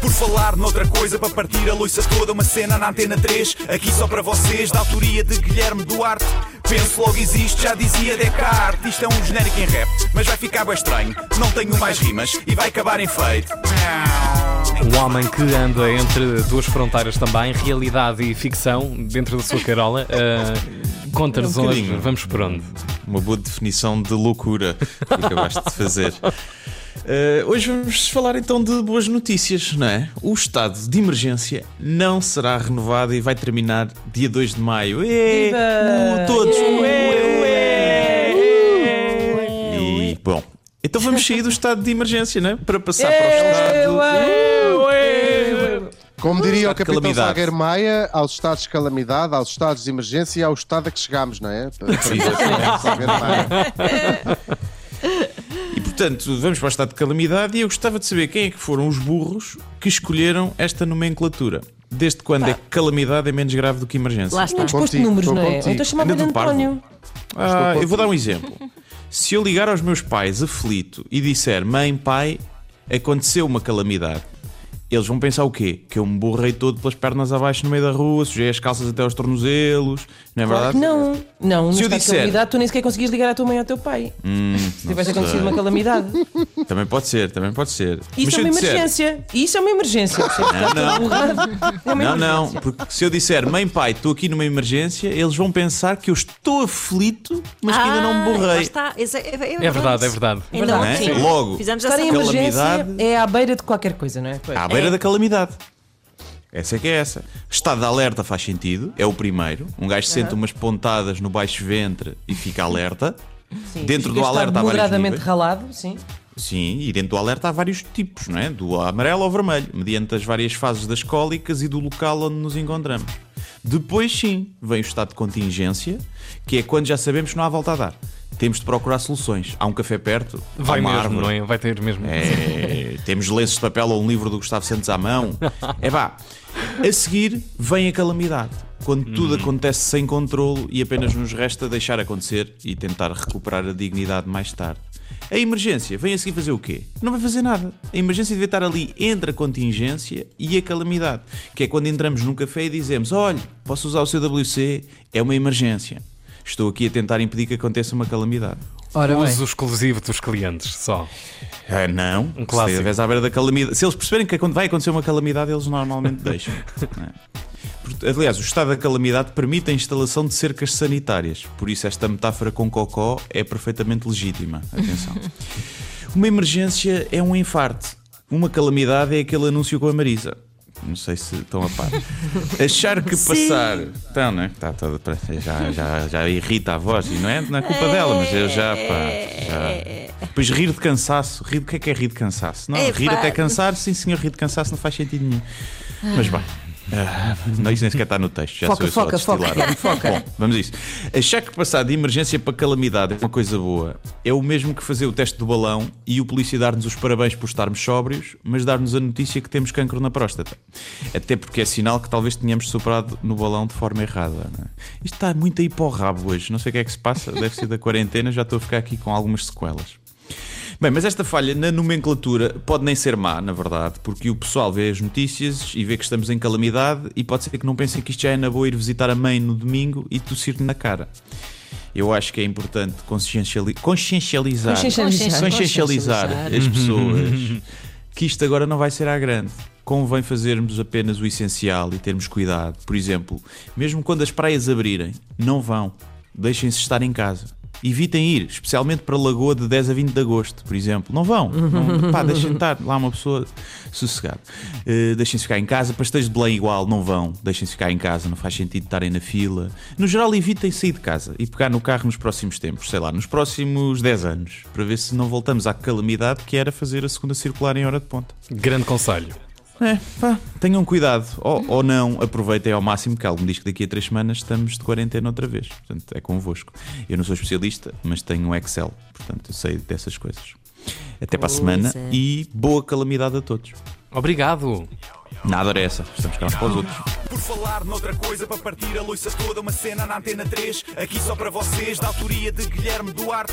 Por falar noutra coisa, para partir a loiça toda, uma cena na antena 3, aqui só para vocês, da autoria de Guilherme Duarte. Penso logo existe, já dizia Descartes. Isto é um genérico em rap, mas vai ficar bem estranho. Não tenho mais rimas e vai acabar em feito. Um homem que anda entre duas fronteiras também, realidade e ficção, dentro da sua carola. Uh, Conta-nos É um bocadinho. vamos por onde. Uma boa definição de loucura que acabaste de fazer. Eh, hoje vamos falar então de boas notícias, não é? O estado de emergência não será renovado e vai terminar dia 2 de maio. Ê, uh, todos! Ué, ué. E bom, então vamos sair do estado de emergência, não é? Para passar para o estado. Como diria o capitão. Salgueiro Maia, aos estados de calamidade, aos estados de emergência e ao estado a que chegamos, não é? Para- para Maia. E portanto, vamos para o estado de calamidade e eu gostava de saber quem é que foram os burros que escolheram esta nomenclatura. Desde quando é que calamidade é menos grave do que emergência? Lá está. Estou Posto contigo, números, não é? contigo. Então chamava-lhe. António. Ah, eu vou dar um exemplo. Se eu ligar aos meus pais aflito e disser mãe, pai, aconteceu uma calamidade, eles vão pensar o quê? Que eu me borrei todo pelas pernas abaixo no meio da rua, sujei as calças até aos tornozelos, não é Claro verdade? que não. Não, Se eu disser- calamidade tu nem sequer conseguias ligar à tua mãe ou ao teu pai. Hum, Se tivesse acontecido uma calamidade. Também pode ser, também pode ser. Mas Isso se é uma disser- emergência. Isso é uma emergência. Percebes? Não, não. É uma Não, não, porque se eu disser mãe, pai, estou aqui numa emergência, eles vão pensar que eu estou aflito, mas que ainda não me Ah, borrei. está. É, é, É verdade, é verdade. Ainda Verdade. Não é? Logo. Fizemos Estar essa em conta. emergência Calamidade. é à beira de qualquer coisa, não é? Pois. À beira É. da calamidade. Essa é que é essa. Estado de alerta faz sentido, é o primeiro. Um gajo sente umas pontadas no baixo ventre e fica alerta. Sim. Dentro do alerta há vários moderadamente níveis. ralado, sim. Sim, e dentro do alerta há vários tipos, não é? Do amarelo ao vermelho, mediante as várias fases das cólicas e do local onde nos encontramos. Depois, sim, vem o estado de contingência, que é quando já sabemos que não há volta a dar. Temos de procurar soluções. Há um café perto, Vai mesmo, árvore. não é? Vai ter mesmo. É, temos lenços de papel ou um livro do Gustavo Santos à mão. É pá. A seguir vem a calamidade. Quando tudo acontece sem controlo e apenas nos resta deixar acontecer e tentar recuperar a dignidade mais tarde. A emergência vem a seguir fazer o quê? Não vai fazer nada. A emergência deve estar ali entre a contingência e a calamidade. Que é quando entramos num café e dizemos: Olha, posso usar o seu WC? É uma emergência. Estou aqui a tentar impedir que aconteça uma calamidade. Ora bem. Uso exclusivo dos clientes só. Ah, não, Um se clássico. estiveres à beira da calamidade. Se eles perceberem que vai acontecer uma calamidade, eles normalmente deixam. não é? Aliás, o estado da calamidade permite a instalação de cercas sanitárias. Por isso, esta metáfora com cocó é perfeitamente legítima. Atenção. Uma emergência é um infarte. Uma calamidade é aquele anúncio com a Marisa. Não sei se estão a par. Achar que passar. Então, né? Está toda, já, já, já irrita a voz. E não é, não é culpa dela, mas eu já, pá. Já... Depois rir de cansaço. Rir, o que é que é rir de cansaço? Não, É, rir pá. até cansar, sim senhor, rir de cansaço não faz sentido nenhum. Mas bem. Ah, não, isso nem sequer está no texto. Já Foca, sou foca, foca. Foca. Bom, vamos a isso. Achar que passar de emergência para calamidade é uma coisa boa. É o mesmo que fazer o teste do balão e o polícia dar-nos os parabéns por estarmos sóbrios, mas dar-nos a notícia que temos cancro na próstata. Até porque é sinal que talvez tenhamos soprado no balão de forma errada. é? Isto está muito aí para o rabo hoje. Não sei o que é que se passa. Deve ser da quarentena. Já estou a ficar aqui com algumas sequelas. Bem, mas esta falha na nomenclatura pode nem ser má, na verdade, porque o pessoal vê as notícias e vê que estamos em calamidade e pode ser que não pensem que isto já é na boa ir visitar a mãe no domingo e tossir na cara. Eu acho que é importante conscienciali- consciencializar, Consciencializar. consciencializar as pessoas que isto agora não vai ser à grande. Convém fazermos apenas o essencial e termos cuidado. Por exemplo, mesmo quando as praias abrirem, não vão. Deixem-se estar em casa. Evitem ir, especialmente para Lagoa de 10 a 20 de agosto, por exemplo. Não vão. Não, pá, deixem estar lá uma pessoa sossegada. Uh, deixem-se ficar em casa. Pastéis de Belém igual, não vão. Deixem-se ficar em casa, não faz sentido estarem na fila. No geral, evitem sair de casa e pegar no carro nos próximos tempos, sei lá, nos próximos 10 anos, para ver se não voltamos à calamidade que era fazer a segunda circular em hora de ponta. Grande conselho. É, pá, tenham cuidado. Ou, ou não, aproveitem ao máximo, que algo me diz que daqui a três semanas estamos de quarentena outra vez. Portanto, é convosco. Eu não sou especialista, mas tenho um Excel. Portanto, eu sei dessas coisas. Até para a semana é. e boa calamidade a todos. Obrigado. Nada era essa. Estamos cá uns para os outros. Por falar noutra coisa, para partir a loiça toda, uma cena na Antena 3, aqui só para vocês, da autoria de Guilherme Duarte.